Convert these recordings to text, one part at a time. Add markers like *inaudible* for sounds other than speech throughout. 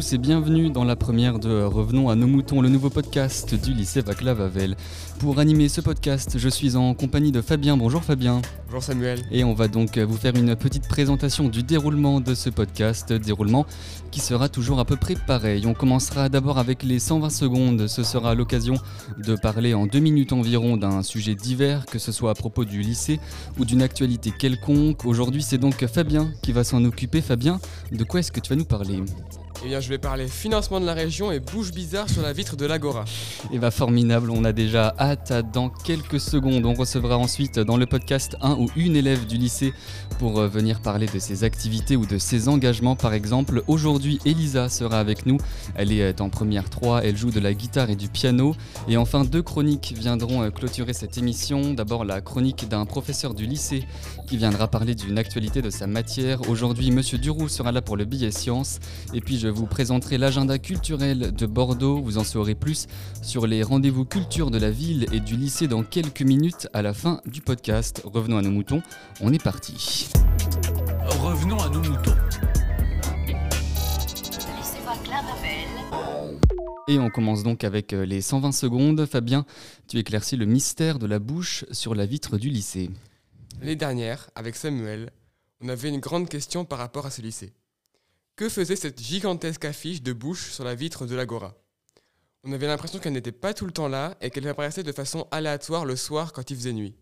Et bienvenue dans la première de Revenons à nos moutons, le nouveau podcast du lycée Vaclav Havel. Pour animer ce podcast, je suis en compagnie de Fabien. Bonjour Fabien. Bonjour Samuel. Et on va donc vous faire une petite présentation du déroulement de ce podcast, déroulement qui sera toujours à peu près pareil. On commencera d'abord avec les 120 secondes. Ce sera l'occasion de parler en deux minutes environ d'un sujet divers, que ce soit à propos du lycée ou d'une actualité quelconque. Aujourd'hui, c'est donc Fabien qui va s'en occuper. Fabien, de quoi est-ce que tu vas nous parler? Eh bien, je vais parler financement de la région et bouche bizarre sur la vitre de l'Agora. Et eh va formidable, on a déjà hâte. Dans quelques secondes, on recevra ensuite dans le podcast un ou une élève du lycée pour euh, venir parler de ses activités ou de ses engagements. Par exemple, aujourd'hui, Elisa sera avec nous. Elle est euh, en première 3, elle joue de la guitare et du piano. Et enfin, deux chroniques viendront euh, clôturer cette émission. D'abord, la chronique d'un professeur du lycée qui viendra parler d'une actualité de sa matière. Aujourd'hui, Monsieur Duroux sera là pour le billet science. Et puis, je vous présenterai l'agenda culturel de Bordeaux. Vous en saurez plus sur les rendez-vous culture de la ville et du lycée dans quelques minutes à la fin du podcast. Revenons à nos moutons, on est parti. Revenons à nos moutons. Et on commence donc avec euh, les 120 secondes. Fabien, tu éclaircis le mystère de la bouche sur la vitre du lycée. L'année dernière, avec Samuel, on avait une grande question par rapport à ce lycée. Que faisait cette gigantesque affiche de bouche sur la vitre de l'Agora? On avait l'impression qu'elle n'était pas tout le temps là et qu'elle apparaissait de façon aléatoire le soir quand il faisait nuit.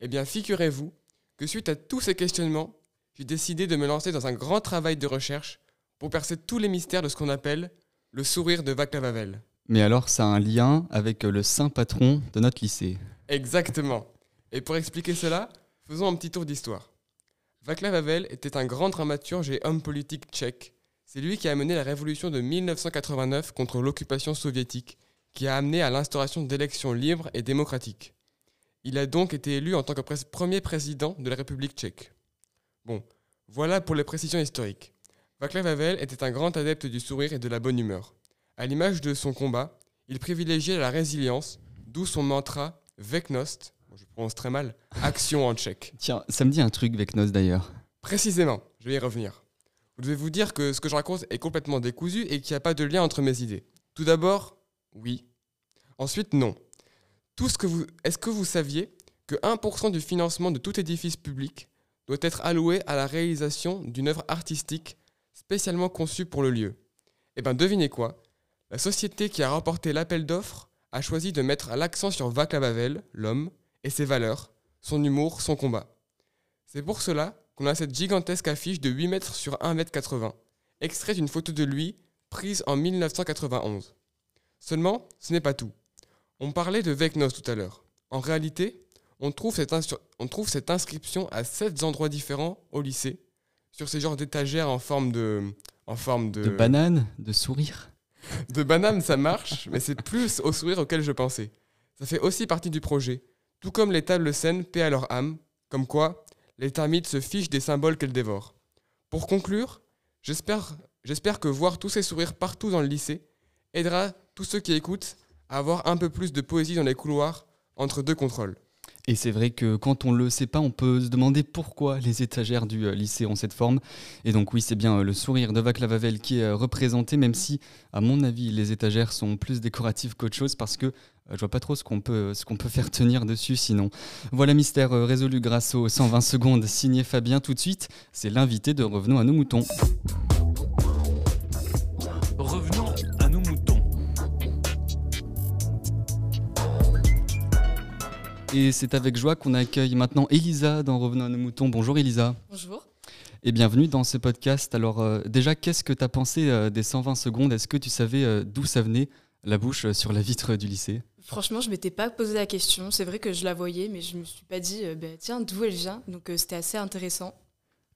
Eh bien, figurez-vous que suite à tous ces questionnements, j'ai décidé de me lancer dans un grand travail de recherche pour percer tous les mystères de ce qu'on appelle le sourire de Vaclav Havel. Mais alors, ça a un lien avec le saint patron de notre lycée. Exactement. Et pour expliquer cela, faisons un petit tour d'histoire. Václav Havel était un grand dramaturge et homme politique tchèque. C'est lui qui a mené la révolution de 1989 contre l'occupation soviétique, qui a amené à l'instauration d'élections libres et démocratiques. Il a donc été élu en tant que premier président de la République tchèque. Bon, voilà pour les précisions historiques. Václav Havel était un grand adepte du sourire et de la bonne humeur. À l'image de son combat, il privilégiait la résilience, d'où son mantra Veknost, je prononce très mal, action en tchèque. Tiens, ça me dit un truc, Veknos d'ailleurs. Précisément, je vais y revenir. Vous devez vous dire que ce que je raconte est complètement décousu et qu'il n'y a pas de lien entre mes idées. Tout d'abord, oui. Ensuite, non. Est-ce que vous saviez que 1% du financement de tout édifice public doit être alloué à la réalisation d'une œuvre artistique spécialement conçue pour le lieu? Eh bien, devinez quoi? La société qui a remporté l'appel d'offres a choisi de mettre l'accent sur Vaclav Havel, l'homme, et ses valeurs, son humour, son combat. C'est pour cela qu'on a cette gigantesque affiche de 8 mètres sur 1 mètre 80, extrait d'une photo de lui prise en 1991. Seulement, ce n'est pas tout. On parlait de Vecnos tout à l'heure. En réalité, on trouve, cette on trouve cette inscription à 7 endroits différents au lycée, sur ces genres d'étagères en forme de... En forme de... de banane, de sourire. De banane, ça marche, mais c'est plus au sourire auquel je pensais. Ça fait aussi partie du projet, tout comme les tables saines paient à leur âme, comme quoi les termites se fichent des symboles qu'elles dévorent. Pour conclure, j'espère, que voir tous ces sourires partout dans le lycée aidera tous ceux qui écoutent à avoir un peu plus de poésie dans les couloirs entre deux contrôles. Et c'est vrai que quand on ne le sait pas, on peut se demander pourquoi les étagères du euh, lycée ont cette forme. Et donc oui, c'est bien euh, le sourire de Vaclav Havel qui est euh, représenté, même si, à mon avis, les étagères sont plus décoratives qu'autre chose, parce que je vois pas trop ce qu'on peut, ce qu'on peut faire tenir dessus sinon. Voilà mystère résolu grâce aux 120 secondes signé Fabien tout de suite. C'est l'invité de Revenons à nos moutons. Et c'est avec joie qu'on accueille maintenant Elisa dans Revenons à nos moutons. Bonjour Elisa. Bonjour. Et bienvenue dans ce podcast. Alors euh, déjà, qu'est-ce que tu as pensé euh, des 120 secondes? Est-ce que tu savais euh, d'où ça venait, la bouche sur la vitre du lycée Franchement, je m'étais pas posé la question. C'est vrai que je la voyais, mais je me suis pas dit, bah, tiens, d'où elle vient? Donc c'était assez intéressant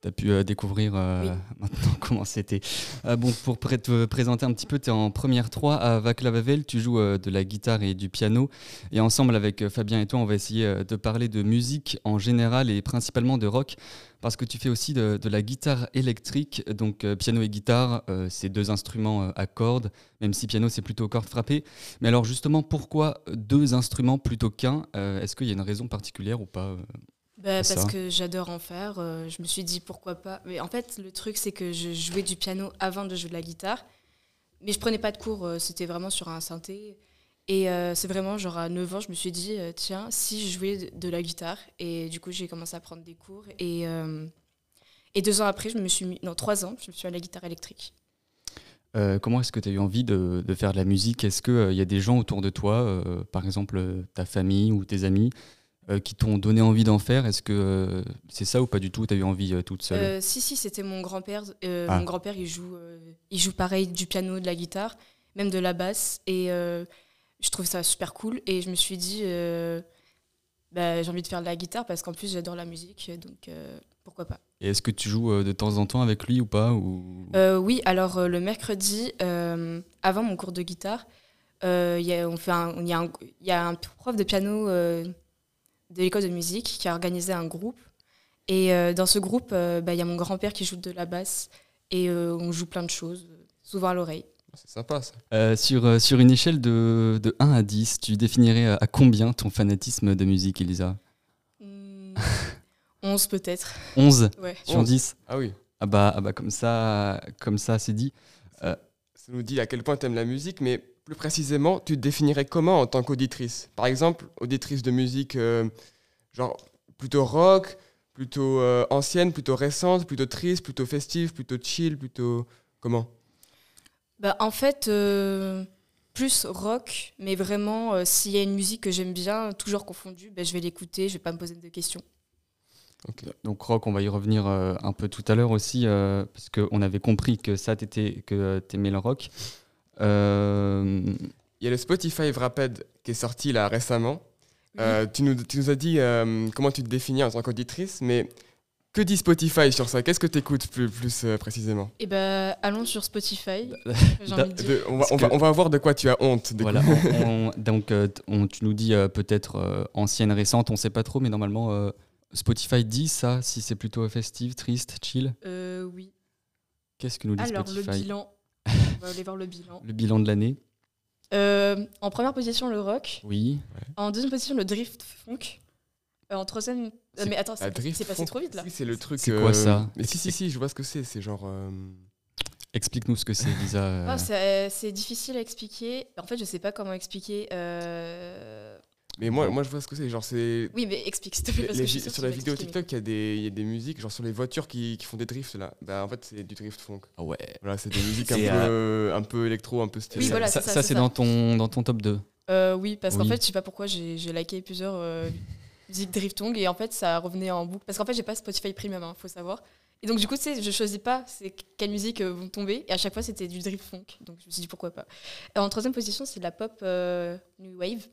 tu as pu euh, découvrir euh, *laughs* maintenant comment c'était. Euh, bon, pour te présenter un petit peu, tu es en première 3 à Vaclav Havel, tu joues de la guitare et du piano. Et ensemble avec Fabien et toi, on va essayer de parler de musique en général et principalement de rock, parce que tu fais aussi de, la guitare électrique. Donc piano et guitare, c'est deux instruments à cordes, même si piano c'est plutôt cordes frappées. Mais alors justement, pourquoi deux instruments plutôt qu'un? Est-ce qu'il y a une raison particulière ou pas Bah, Ça. parce que j'adore en faire. euh, je me suis dit pourquoi pas. Mais en fait, le truc, c'est que je jouais du piano avant de jouer de la guitare. Mais je prenais pas de cours, euh, c'était vraiment sur un synthé. Et euh, c'est vraiment, genre à 9 ans, je me suis dit, euh, tiens, si je jouais de, de la guitare. Et du coup, j'ai commencé à prendre des cours. Et, euh, et deux ans après, je me suis mis. Non, trois ans, je me suis mis à la guitare électrique. Comment est-ce que tu as eu envie de, de faire de la musique? Est-ce qu'il y a des gens autour de toi, par exemple ta famille ou tes amis, qui t'ont donné envie d'en faire Est-ce que euh, c'est ça ou pas du tout Tu as eu envie euh, toute seule? Euh, si, si, c'était mon grand-père. Euh, Ah. Mon grand-père, il joue, euh, il joue pareil du piano, de la guitare, même de la basse. Et euh, je trouve ça super cool. Et je me suis dit, euh, bah, j'ai envie de faire de la guitare parce qu'en plus, j'adore la musique. Donc, euh, pourquoi pas. Et est-ce que tu joues euh, de temps en temps avec lui ou pas ou... Euh, oui, alors euh, le mercredi, euh, avant mon cours de guitare, euh, il y, a, un, y, a prof de piano euh, de l'école de musique qui a organisé un groupe. Et euh, dans ce groupe, euh, bah, il y a mon grand-père qui joue de la basse et euh, on joue plein de choses, souvent à l'oreille. C'est sympa ça. Euh, sur, sur une échelle de, de 1 à 10, tu définirais à, combien ton fanatisme de musique, Elisa? Hmm, 11 peut-être. 11 Ouais. sur 11. 10 Ah oui. ah bah, ah bah comme ça, comme ça c'est dit. Ça nous dit à quel point tu aimes la musique, mais plus précisément, tu te définirais comment en tant qu'auditrice? Par exemple, auditrice de musique euh, genre plutôt rock, plutôt euh, ancienne, plutôt récente, plutôt triste, plutôt festive, plutôt chill, plutôt comment? Bah, en fait, euh, plus rock, mais vraiment, euh, s'il y a une musique que j'aime bien, toujours confondue, bah, je vais l'écouter, je vais pas me poser de questions. Donc rock, on va y revenir euh, un peu tout à l'heure aussi, euh, parce qu'on avait compris que ça, t'étais, que t'aimais le rock. Euh, Il y a le Spotify Wrapped qui est sorti là récemment. Euh, tu, nous, tu nous as dit euh, comment tu te définis en tant qu'auditrice, mais que dit Spotify sur ça? Qu'est-ce que tu écoutes plus, plus euh, précisément? Et ben, allons sur Spotify. *laughs* Envie de. De- on, va, Parce on, va, que- on va voir de quoi tu as honte. du voilà, coup. on- on- *laughs* donc euh, tu nous dis euh, peut-être euh, ancienne, récente, on sait pas trop, mais normalement euh, Spotify dit ça, si c'est plutôt festive, triste, chill? Euh, oui. Qu'est-ce que nous dit Alors, le Spotify? bilan. On va aller voir le bilan. Le bilan de l'année Euh, en première position, le rock. Oui. En deuxième position, le drift funk. Euh, en troisième. euh, mais attends, c'est passé funk, trop vite là. oui, c'est le truc. C'est quoi ça Mais si, si, si, je vois ce que c'est. C'est genre. euh, Explique-nous ce que c'est, Lisa. euh. Ah, c'est c'est difficile à expliquer. En fait, je sais pas comment expliquer. euh, Mais moi, moi, je vois ce que c'est. Genre, c'est. Oui, mais explique s'il te plaît. les- Parce les que je suis sur la vidéo TikTok, il y, a des- il y a des musiques, genre sur les voitures qui, qui font des drifts là. Bah, en fait, c'est du drift funk. Ah ouais. Voilà, c'est des musiques un peu, euh, un peu électro, un peu stylé. Oui, ça, voilà, ça, c'est ça, ça, c'est dans ton, dans ton top 2. mais- Euh, oui, parce qu'en fait, je sais pas pourquoi j'ai j'ai liké plusieurs euh, musiques driftong et en fait, ça revenait en boucle. Parce qu'en fait, j'ai pas Spotify Premium, hein, faut savoir. Et donc, du coup, tu sais, je choisis pas c'est quelles musiques euh, vont tomber. Et à chaque fois, c'était du drift funk. Donc, je me suis dit pourquoi pas. Et en troisième position, c'est de la pop euh, new wave.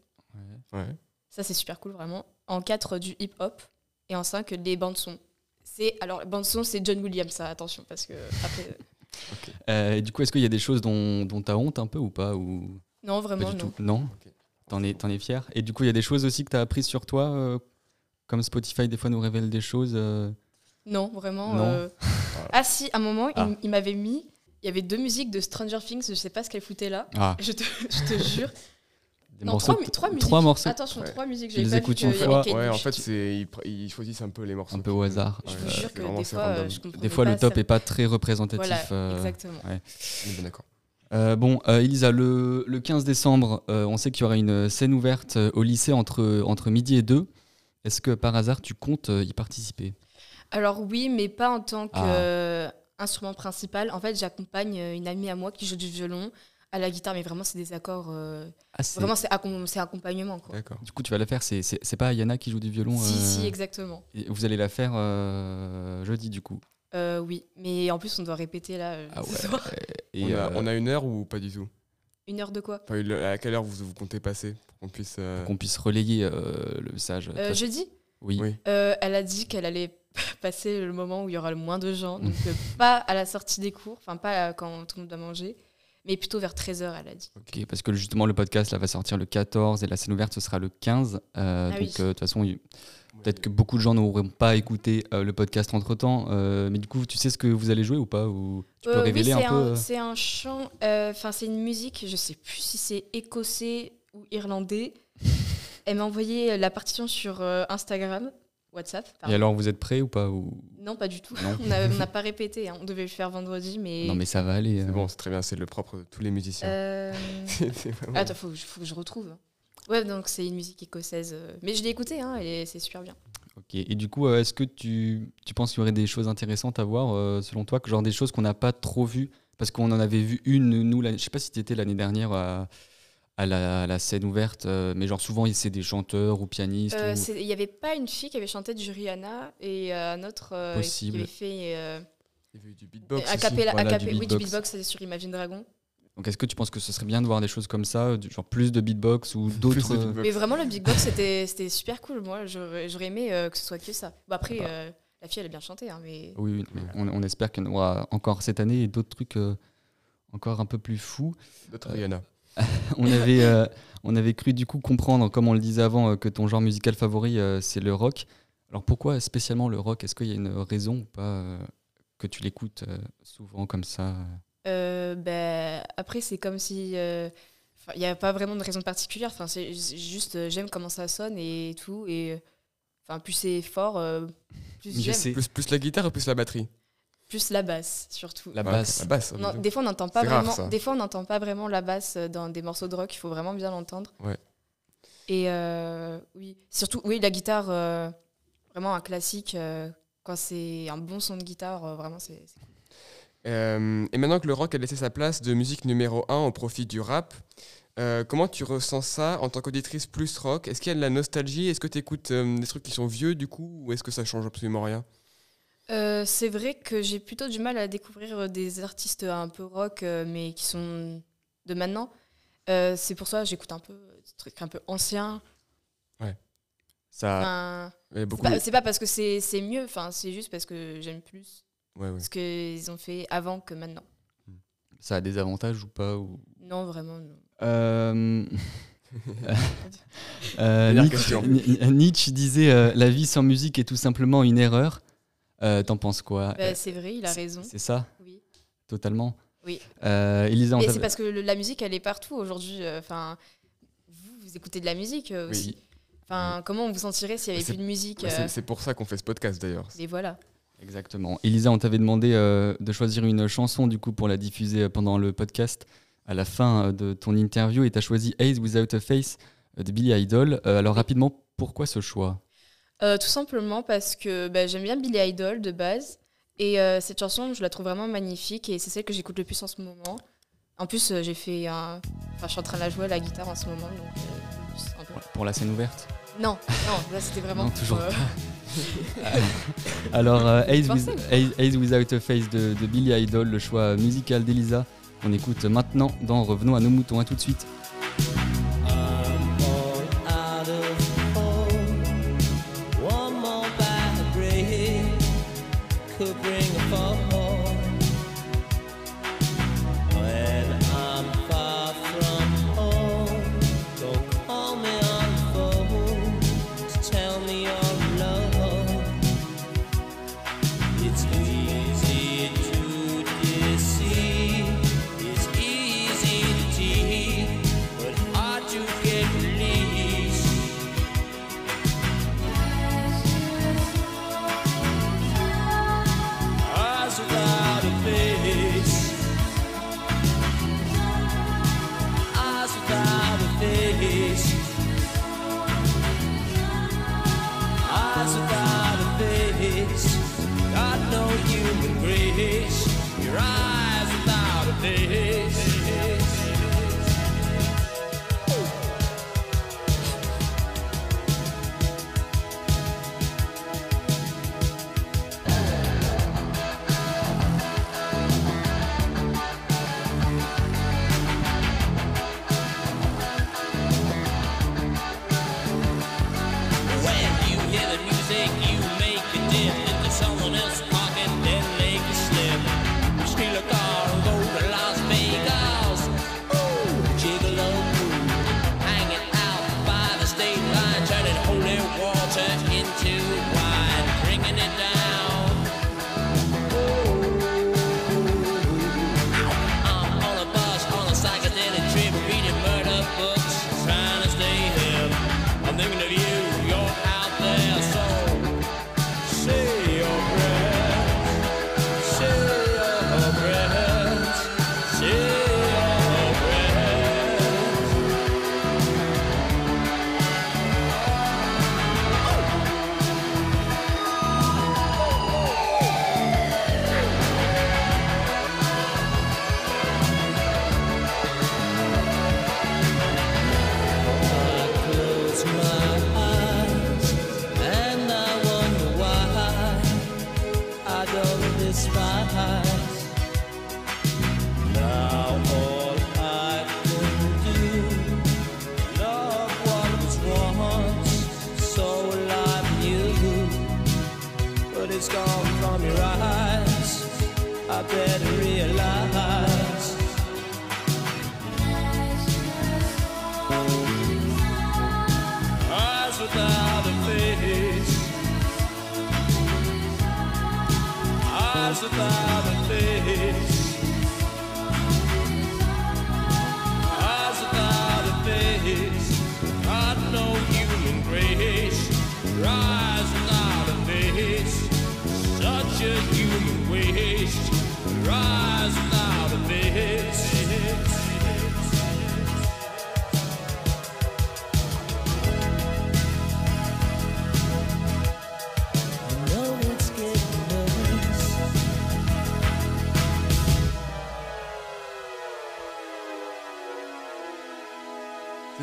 Ouais. Ça, c'est super cool, vraiment. En 4, du hip-hop. Et en 5, les bandes-son. C'est, alors, bandes-son, c'est John Williams, ça, attention, parce que après. euh, *laughs* Euh, et du coup, est-ce qu'il y a des choses dont dont t'as honte un peu ou pas ou? Non, pas vraiment, du non. tout Non? Ok. T'en es, t'en es fier? Et du coup, il y a des choses aussi que t'as apprises sur toi, euh, comme Spotify des fois nous révèle des choses. euh, Non, vraiment. Non? euh, *laughs* Ah, si, à un moment, il Ah. il, m'avait mis. Il y avait deux musiques de Stranger Things, je sais pas ce qu'elles foutaient là. Ah, Je te, *laughs* je te jure. Des non, morceaux. trois, mu- trois musiques. trois morceaux. Attention, Ouais. trois musiques. Tu les écoutes une fois. Ouais, en fait, ils, choisissent un peu les morceaux. Un peu au hasard. Je Ouais, vous jure que des fois, je Des le top ça- est pas très représentatif. Voilà, euh, exactement. D'accord. Euh, bon, euh, Elisa, le, le 15 décembre, euh, on sait qu'il y aura une scène ouverte au lycée entre, entre midi et 2. Est-ce que par hasard, tu comptes y participer? Alors oui, mais pas en tant Ah. qu'instrument principal. En fait, j'accompagne une amie à moi qui joue du violon à la guitare, mais vraiment, c'est des accords. euh, ah, Vraiment, c'est accom- c'est accompagnement. Quoi. Du coup, tu vas la faire. C'est, pas Yana qui joue du violon Si, euh, si, exactement. et Vous allez la faire euh, jeudi, du coup. Euh, oui, mais en plus, on doit répéter là euh, Ah ce ouais. soir. Et, on, a, euh, on a une heure ou pas du tout? Une heure de quoi? Enfin, une- À quelle heure vous, vous comptez passer pour qu'on puisse. euh, qu'on puisse relayer euh, le message. Euh, Jeudi? Oui. Oui. Euh, Elle a dit qu'elle allait *laughs* passer le moment où il y aura le moins de gens. Donc, euh, pas à la sortie des cours, enfin, pas euh, quand tout le monde doit manger, mais plutôt vers 13h, elle a dit. Ok, parce que justement, le podcast là, va sortir le 14 et la scène ouverte, ce sera le 15. Euh, Ah donc, oui. euh, de toute façon, peut-être que beaucoup de gens n'auront pas écouté euh, le podcast entre temps. mais du coup, tu sais ce que vous allez jouer ou pas ou Tu peux révéler oui, un c'est peu C'est un chant, enfin, c'est une musique, je sais plus si c'est écossais ou irlandais. *laughs* Elle m'a envoyé la partition sur Instagram. WhatsApp. Et alors, vous êtes prêts ou pas ou... Non, pas du tout. Non. *laughs* On a- on n'a pas répété. hein. On devait le faire vendredi, mais. Non, mais ça va aller. C'est euh. bon, c'est très bien, c'est le propre de tous les musiciens. Euh, *laughs* vraiment- Attends, faut, que je- faut que je retrouve. Ouais, donc c'est une musique écossaise. euh, Mais je l'ai écoutée, hein, et c'est super bien. Ok. Et du coup, euh, est-ce que tu, tu penses qu'il y aurait des choses intéressantes à voir, selon toi, que genre des choses qu'on n'a pas trop vues? Parce qu'on en avait vu une, nous, je sais pas si tu étais l'année dernière à, à la, à la scène ouverte, euh, mais genre souvent, c'est des chanteurs ou pianistes. Euh, ou- c'est- Il n'y avait pas une fille qui avait chanté du Rihanna et euh, un autre euh, Possible. qui avait fait euh, Il y avait eu du beatbox. a aussi. cappella, a voilà, du oui, du beatbox. sur Imagine Dragon. Donc, est-ce que tu penses que ce serait bien de voir des choses comme ça, du- genre plus de beatbox ou d'autres. Mais vraiment, le beatbox, c'était c'était super cool. Moi, j'aurais j'aurais aimé euh, que ce soit que ça. Bon, après, Bah. euh, la fille, elle a bien chanté, hein, mais Oui, oui, mais on, on espère qu'il y en aura encore cette année et d'autres trucs euh, encore un peu plus fous. D'autres Rihanna. *laughs* on, avait, euh, on avait cru du coup comprendre, comme on le disait avant, euh, que ton genre musical favori, euh, c'est le rock. Alors pourquoi spécialement le rock? Est-ce qu'il y a une raison ou pas euh, que tu l'écoutes euh, souvent comme ça? Euh, ben, après, c'est comme si. euh, Il n'y a pas vraiment de raison particulière. Enfin, c'est juste, euh, j'aime comment ça sonne et tout. Et enfin, plus c'est fort, euh, plus j'aime. Plus, plus la guitare ou plus la batterie Plus la basse, surtout. La Ouais, basse. La basse. Non, des fois, on n'entend pas rare, vraiment. des fois, on n'entend pas vraiment la basse euh, dans des morceaux de rock. Il faut vraiment bien l'entendre. Ouais. Et euh, oui, surtout, oui, la guitare, euh, vraiment un classique. euh, quand c'est un bon son de guitare, euh, vraiment, c'est. Euh, et maintenant que le rock a laissé sa place de musique numéro 1 au profit du rap, euh, comment tu ressens ça en tant qu'auditrice plus rock? Est-ce qu'il y a de la nostalgie? Est-ce que tu écoutes des trucs qui sont vieux du coup Ou est-ce que ça change absolument rien? Euh, c'est vrai que j'ai plutôt du mal à découvrir euh, des artistes un peu rock, euh, mais qui sont de maintenant. Euh, c'est pour ça que j'écoute un peu des trucs un peu anciens. Ça, Enfin, c'est beaucoup. pas, c'est pas parce que c'est c'est mieux, enfin, c'est juste parce que j'aime plus Ouais, ouais. ce qu'ils ont fait avant que maintenant. ça a des avantages ou pas ou... Non, vraiment, non. Euh, *laughs* euh, Nietzsche, question. Ni- Nietzsche disait euh, La vie sans musique est tout simplement une erreur. Euh, T'en penses quoi? Bah, Euh, c'est vrai, il a raison. C'est ça, Oui. totalement Oui. Euh, Elisa, c'est parce que le- la musique, elle est partout aujourd'hui. euh, Enfin, vous, vous écoutez de la musique Oui. aussi. Enfin, comment vous sentirait s'il y avait plus de musique c'est- pour ça qu'on fait ce podcast d'ailleurs. Et voilà. Exactement. Elisa, on t'avait demandé euh, de choisir une chanson du coup pour la diffuser pendant le podcast à la fin de ton interview et tu as choisi Ace Without a Face de Billy Idol. Euh, alors rapidement, pourquoi ce choix? Euh, tout simplement parce que bah, j'aime bien Billy Idol de base. Et euh, cette chanson, je la trouve vraiment magnifique et c'est celle que j'écoute le plus en ce moment. En plus, euh, j'ai fait un. Enfin, je suis en train de la jouer à la guitare en ce moment. Donc, euh, c'est un peu- pour, la scène ouverte Non, non, là c'était vraiment. Non, toujours *laughs* Alors euh, with- Ace Without a Face de, de Billy Idol, le choix musical d'Elisa. On écoute maintenant dans Revenons à nos moutons. À tout de suite.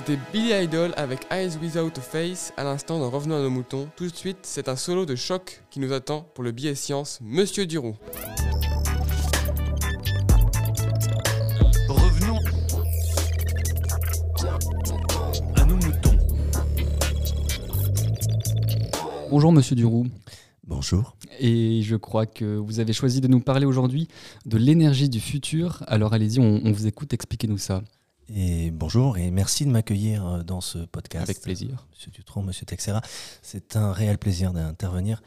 C'était Billy Idol avec Eyes Without a Face à l'instant dans Revenons à nos moutons. Tout de suite, c'est un solo de choc qui nous attend pour le billet science Monsieur Duroux. Bonjour Monsieur Duroux. Bonjour. Et je crois que vous avez choisi de nous parler aujourd'hui de l'énergie du futur. Alors allez-y, on, on vous écoute, expliquez-nous ça. Et bonjour et merci de m'accueillir euh, dans ce podcast. Avec plaisir. Monsieur Dutron, Monsieur Texera. C'est un réel plaisir d'intervenir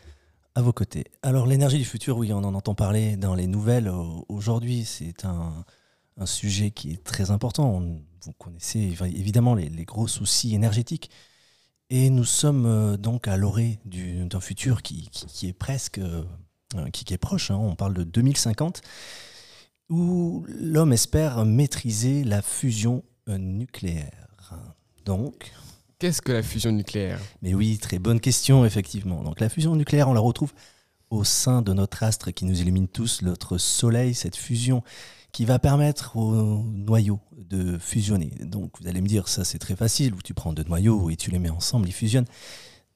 à vos côtés. Alors l'énergie du futur, oui, on en entend parler dans les nouvelles au- aujourd'hui. C'est un, un sujet qui est très important. On- vous connaissez évidemment les, les gros soucis énergétiques. Et nous sommes euh, donc à l'orée du- d'un futur qui, qui- qui est presque, euh, qui, qui est proche. hein. On parle de 2050, où l'homme espère maîtriser la fusion euh, nucléaire. Donc, Qu'est-ce que la fusion nucléaire? Mais oui, très bonne question, effectivement. Donc la fusion nucléaire, on la retrouve au sein de notre astre qui nous illumine tous, notre Soleil, cette fusion qui va permettre au noyau de fusionner. Donc vous allez me dire, ça c'est très facile, où tu prends deux noyaux et tu les mets ensemble, ils fusionnent.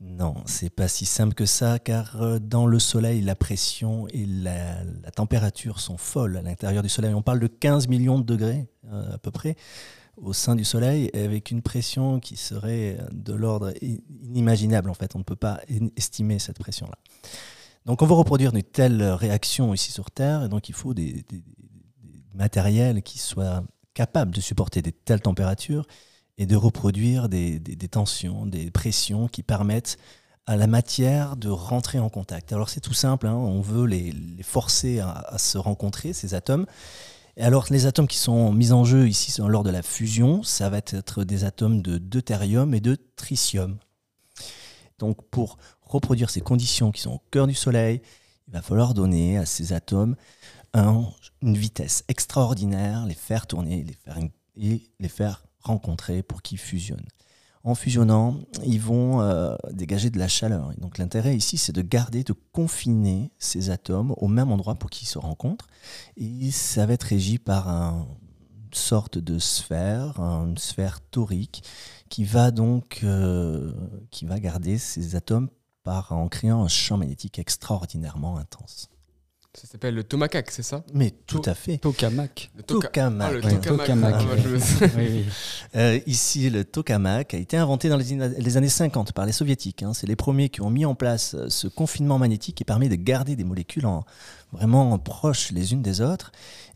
Non, c'est pas si simple que ça, car euh, dans le Soleil, la pression et la, température sont folles à l'intérieur du Soleil. On parle de 15 millions de degrés euh, à peu près au sein du Soleil, avec une pression qui serait de l'ordre inimaginable. En fait, on ne peut pas estimer cette pression-là. Donc, on veut reproduire une telle réaction ici sur Terre, et donc il faut des- des matériels qui soient capables de supporter des telles températures et de reproduire des, des- tensions, des pressions qui permettent à la matière de rentrer en contact. Alors c'est tout simple, hein, on veut les, forcer à, se rencontrer, ces atomes. Et alors les atomes qui sont mis en jeu ici lors de la fusion, ça va être des atomes de deutérium et de tritium. Donc pour reproduire ces conditions qui sont au cœur du Soleil, il va falloir donner à ces atomes un- une vitesse extraordinaire, les faire tourner, les faire, et les faire rencontrer pour qu'ils fusionnent. En fusionnant, ils vont euh, dégager de la chaleur. Et donc l'intérêt ici, c'est de garder, de confiner ces atomes au même endroit pour qu'ils se rencontrent. Et ça va être régi par un- une sorte de sphère, une sphère torique, qui va donc euh, qui va garder ces atomes par, en créant un champ magnétique extraordinairement intense. Ça s'appelle le tomahawk, c'est ça? Mais tout à fait. Tokamak. Le toka- Tokamak. Ah, le Ouais. tokamak. Tokamak. Ah, je- *laughs* oui, oui. Euh, ici, le tokamak a été inventé dans les, les années 50 par les soviétiques. hein. C'est les premiers qui ont mis en place euh, ce confinement magnétique qui permet de garder des molécules en, vraiment proches les unes des autres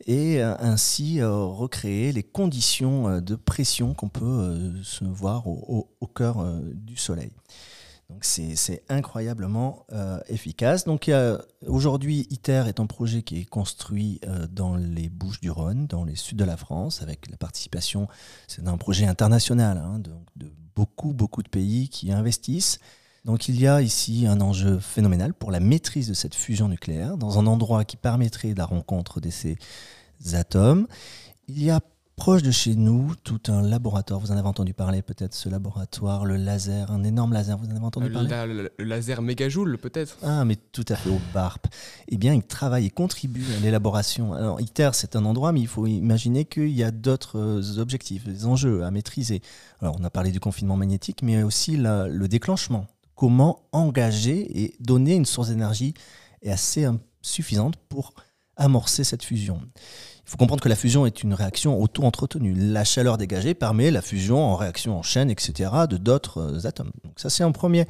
et euh, ainsi euh, recréer les conditions de pression qu'on peut euh, se voir au, au- au cœur euh, du Soleil. Donc c'est incroyablement euh, efficace. Donc aujourd'hui, ITER est un projet qui est construit euh, dans les Bouches-du-Rhône, dans les sud de la France, avec la participation c'est un projet international, hein, donc de beaucoup, beaucoup de pays qui investissent. Donc il y a ici un enjeu phénoménal pour la maîtrise de cette fusion nucléaire dans un endroit qui permettrait la rencontre de ces atomes. Il y a proche de chez nous tout un laboratoire, vous en avez entendu parler peut-être, ce laboratoire, le laser, un énorme laser, vous en avez entendu le, parler la- le- le laser mégajoule, peut-être ah, mais tout à fait, au BARP. Eh bien, il travaille et contribue à l'élaboration. Alors, ITER, c'est un endroit, mais il faut imaginer qu'il y a d'autres euh, objectifs, des enjeux à maîtriser. Alors, on a parlé du confinement magnétique, mais aussi la- le déclenchement. Comment engager et donner une source d'énergie est assez euh, suffisante pour amorcer cette fusion. Il faut comprendre que la fusion est une réaction auto-entretenue. La chaleur dégagée permet la fusion en réaction en chaîne, etc., de d'autres euh, atomes. Donc ça, c'est un premier,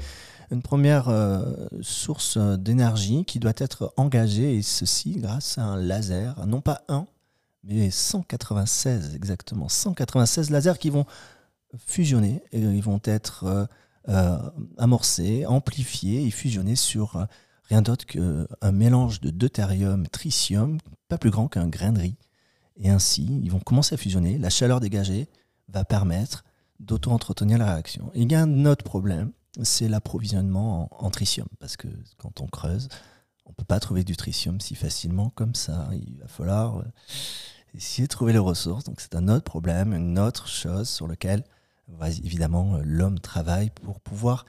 une première euh, source euh, d'énergie qui doit être engagée, et ceci grâce à un laser, non pas un, mais 196 exactement, 196 lasers qui vont fusionner, et ils vont être amorcés, amplifiés et fusionnés sur rien d'autre qu'un mélange de deutérium, tritium, pas plus grand qu'un grain de riz. Et ainsi, ils vont commencer à fusionner. La chaleur dégagée va permettre d'auto-entretenir la réaction. Il y a un autre problème, c'est l'approvisionnement en, tritium. Parce que quand on creuse, on ne peut pas trouver du tritium si facilement comme ça. Il va falloir euh, essayer de trouver les ressources. Donc c'est un autre problème, une autre chose sur laquelle évidemment euh, l'homme travaille pour pouvoir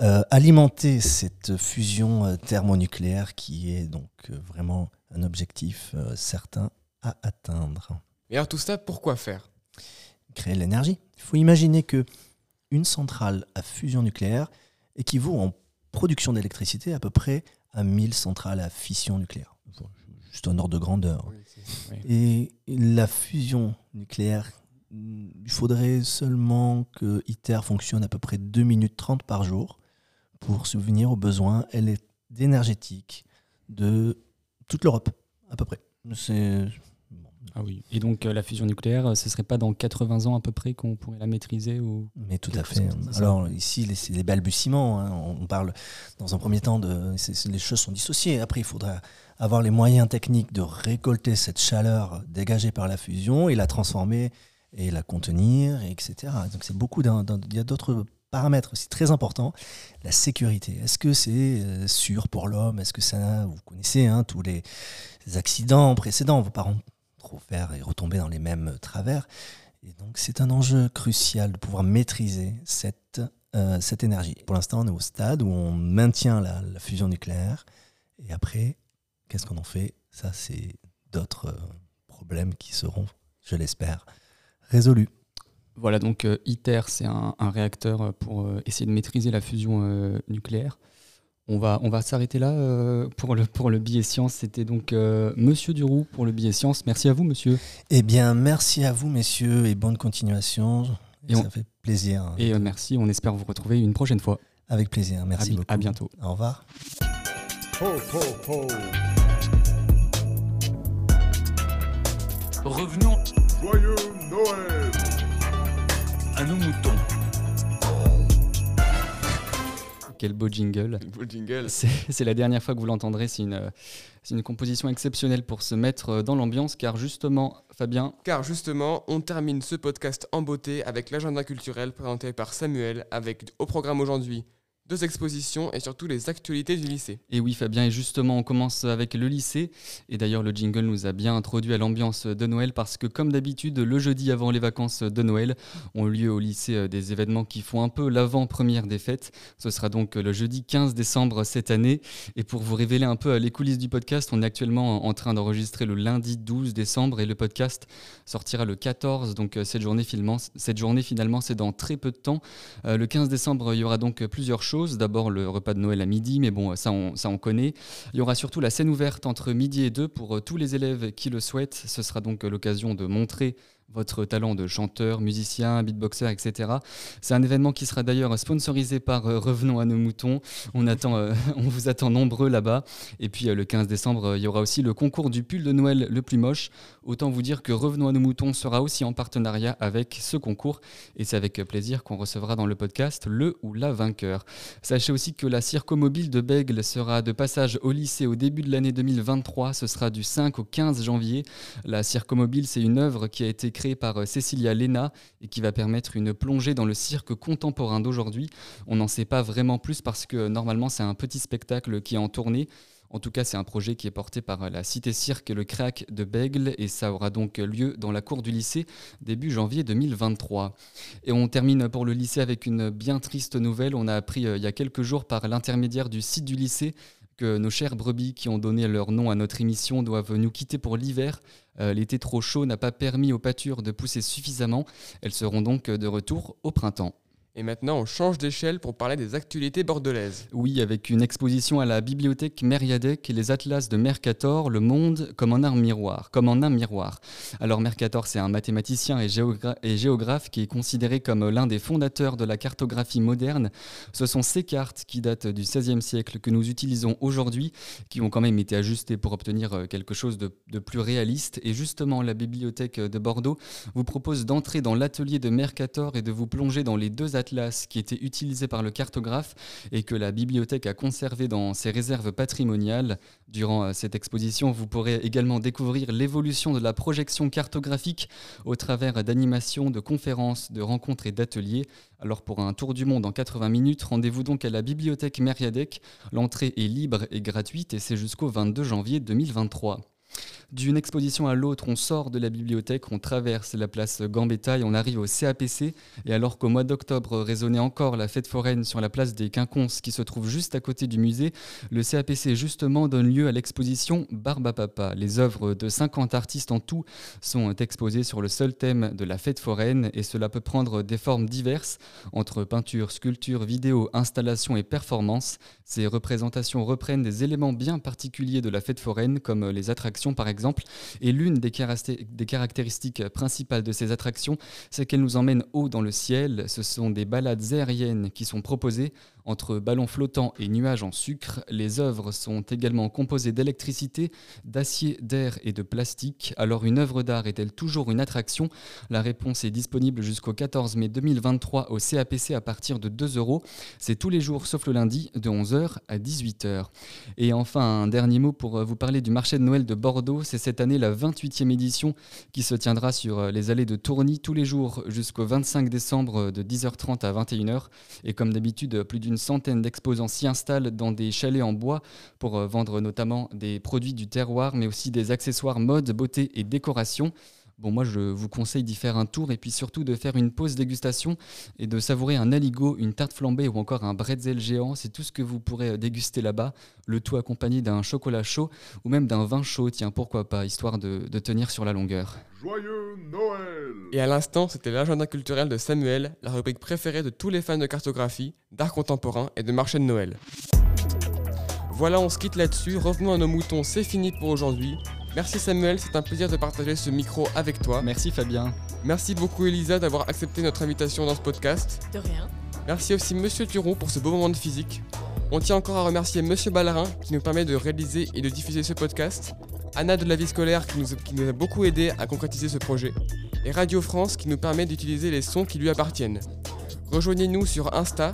euh, alimenter cette fusion thermonucléaire qui est donc vraiment un objectif certain à atteindre. Mais alors tout ça, pourquoi faire? Créer de l'énergie. Il faut imaginer que une centrale à fusion nucléaire équivaut en production d'électricité à peu près à 1000 centrales à fission nucléaire. Juste un ordre de grandeur. Et la fusion nucléaire, il faudrait seulement que ITER fonctionne à peu près 2 minutes 30 par jour pour subvenir aux besoins énergétiques de toute l'Europe, à peu près. C'est Ah oui. Et donc euh, la fusion nucléaire, euh, ce serait pas dans 80 ans à peu près qu'on pourrait la maîtriser ou Mais tout à fait. Alors ici, les- c'est les balbutiements. hein. On parle dans un premier temps de. les choses sont dissociées. Après, il faudra avoir les moyens techniques de récolter cette chaleur dégagée par la fusion et la transformer et la contenir, et etc. Donc c'est beaucoup Il y a d'autres paramètres aussi très importants. La sécurité. Est-ce que c'est euh, sûr pour l'homme? Est-ce que ça. Vous connaissez hein, tous les accidents précédents? On ne va pas ren- trop faire et retomber dans les mêmes travers. Et donc, c'est un enjeu crucial de pouvoir maîtriser cette, euh, cette énergie. Pour l'instant, on est au stade où on maintient la, fusion nucléaire. Et après, qu'est-ce qu'on en fait? Ça, c'est d'autres euh, problèmes qui seront, je l'espère, résolus. Voilà, donc euh, ITER, c'est un, réacteur pour essayer de maîtriser la fusion nucléaire. On va, on va s'arrêter là euh, pour, le, pour le billet science. C'était donc euh, Monsieur Duroux pour le billet science. Merci à vous, monsieur. Eh bien, merci à vous, messieurs, et bonne continuation. Et Et ça on- fait plaisir. Et euh, merci, on espère vous retrouver une prochaine fois. Avec plaisir. Merci à, beaucoup. à bientôt. Au revoir. Revenons. À nos moutons. Quel beau jingle. Beau jingle. C'est la dernière fois que vous l'entendrez. C'est une, une composition exceptionnelle pour se mettre dans l'ambiance, car justement, Fabien, Car justement, on termine ce podcast en beauté avec l'agenda culturel présenté par Samuel, avec au programme aujourd'hui deux expositions et surtout les actualités du lycée. Et oui, Fabien, et justement, on commence avec le lycée. Et d'ailleurs, le jingle nous a bien introduit à l'ambiance de Noël parce que, comme d'habitude, le jeudi avant les vacances de Noël, ont lieu au lycée euh, des événements qui font un peu l'avant-première des fêtes. Ce sera donc euh, le jeudi 15 décembre cette année. Et pour vous révéler un peu les coulisses du podcast, on est actuellement en train d'enregistrer le lundi 12 décembre et le podcast sortira le 14. Donc, euh, cette journée, finalement, cette journée finalement, c'est dans très peu de temps. Le 15 décembre, il y aura donc plusieurs choses. D'abord le repas de Noël à midi, mais bon, ça on, ça on connaît. Il y aura surtout la scène ouverte entre midi et deux pour euh, tous les élèves qui le souhaitent. Ce sera donc euh, l'occasion de montrer votre talent de chanteur, musicien, beatboxer, etc. C'est un événement qui sera d'ailleurs sponsorisé par euh, Revenons à nos moutons. On, attend, euh, *laughs* on vous attend nombreux là-bas. Et puis euh, le 15 décembre, il y aura aussi le concours du pull de Noël le plus moche. Autant vous dire que Revenons à nos moutons sera aussi en partenariat avec ce concours. Et c'est avec plaisir qu'on recevra dans le podcast le ou la vainqueur. Sachez aussi que la circomobile de Bègle sera de passage au lycée au début de l'année 2023. Ce sera du 5 au 15 janvier. La circomobile, c'est une œuvre qui a été créée par euh, Cécilia Lena et qui va permettre une plongée dans le cirque contemporain d'aujourd'hui. On n'en sait pas vraiment plus parce que euh, normalement c'est un petit spectacle qui est en tournée. En tout cas, c'est un projet qui est porté par euh, la Cité Cirque et le Crac de Bègle et ça aura donc lieu dans la cour du lycée début janvier 2023. Et on termine pour le lycée avec une bien triste nouvelle. On a appris il y a quelques jours par l'intermédiaire du site du lycée que nos chères brebis qui ont donné leur nom à notre émission doivent nous quitter pour l'hiver. Euh, L'été trop chaud n'a pas permis aux pâtures de pousser suffisamment. Elles seront donc de retour au printemps. Et maintenant, on change d'échelle pour parler des actualités bordelaises. Oui, avec une exposition à la bibliothèque Mériadec les atlas de Mercator, le monde comme en un miroir, comme en un miroir. Alors Mercator, c'est un mathématicien et géographe qui est considéré comme l'un des fondateurs de la cartographie moderne. Ce sont ces cartes qui datent du XVIe siècle que nous utilisons aujourd'hui, qui ont quand même été ajustées pour obtenir euh, quelque chose de, de plus réaliste. Et justement, la bibliothèque de Bordeaux vous propose d'entrer dans l'atelier de Mercator et de vous plonger dans les deux atlas qui étaient utilisés par le cartographe et que la bibliothèque a conservé dans ses réserves patrimoniales. Durant euh, cette exposition, vous pourrez également découvrir l'évolution de la projection cartographique au travers d'animations, de conférences, de rencontres et d'ateliers. Alors pour un tour du monde en 80 minutes, rendez-vous donc à la bibliothèque Mériadec. L'entrée est libre et gratuite et c'est jusqu'au 22 janvier 2023. D'une exposition à l'autre, on sort de la bibliothèque, on traverse la place Gambetta et on arrive au CAPC. Et alors qu'au mois d'octobre résonnait encore la fête foraine sur la place des Quinconces qui se trouve juste à côté du musée, le CAPC justement donne lieu à l'exposition Barbe à Papa. Les œuvres de 50 artistes en tout sont exposées sur le seul thème de la fête foraine et cela peut prendre des formes diverses entre peinture, sculpture, vidéo, installation et performance. Ces représentations reprennent des éléments bien particuliers de la fête foraine comme les attractions par exemple. Et l'une des, des caractéristiques principales de ces attractions, c'est qu'elles nous emmènent haut dans le ciel. Ce sont des balades aériennes qui sont proposées entre ballons flottants et nuages en sucre. Les œuvres sont également composées d'électricité, d'acier, d'air et de plastique. Alors une œuvre d'art est-elle toujours une attraction? La réponse est disponible jusqu'au 14 mai 2023 au CAPC à partir de 2 euros. C'est tous les jours sauf le lundi de 11h à 18h. Et enfin, un dernier mot pour euh, vous parler du marché de Noël de Bordeaux. C'est cette année la 28e édition qui se tiendra sur euh, les allées de Tourny tous les jours jusqu'au 25 décembre euh, de 10h30 à 21h. Et comme d'habitude, plus d'une centaine d'exposants s'y installent dans des chalets en bois pour euh, vendre notamment des produits du terroir, mais aussi des accessoires mode, beauté et décoration. Bon, moi, je vous conseille d'y faire un tour et puis surtout de faire une pause dégustation et de savourer un aligot, une tarte flambée ou encore un bretzel géant. C'est tout ce que vous pourrez euh, déguster là-bas. Le tout accompagné d'un chocolat chaud ou même d'un vin chaud, tiens, pourquoi pas, histoire de, de tenir sur la longueur. Joyeux Noël Et à l'instant, c'était l'agenda culturel de Samuel, la rubrique préférée de tous les fans de cartographie, d'art contemporain et de marché de Noël. Voilà, on se quitte là-dessus. Revenons à nos moutons, c'est fini pour aujourd'hui. Merci Samuel, c'est un plaisir de partager ce micro avec toi. Merci Fabien. Merci beaucoup Elisa d'avoir accepté notre invitation dans ce podcast. De rien. Merci aussi Monsieur Turon pour ce beau moment de physique. On tient encore à remercier Monsieur Ballarin qui nous permet de réaliser et de diffuser ce podcast, Anna de la vie scolaire qui nous, qui nous a beaucoup aidé à concrétiser ce projet, et Radio France qui nous permet d'utiliser les sons qui lui appartiennent. Rejoignez-nous sur Insta,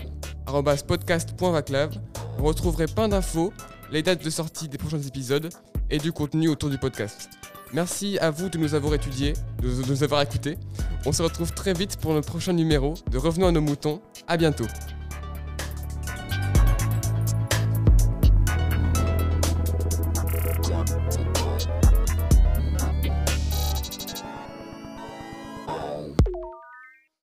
podcast.vaclav. Vous retrouverez plein d'infos, les dates de sortie des prochains épisodes et du contenu autour du podcast. Merci à vous de nous avoir étudiés, de nous avoir écoutés. On se retrouve très vite pour le prochain numéro de Revenons à nos moutons. À bientôt.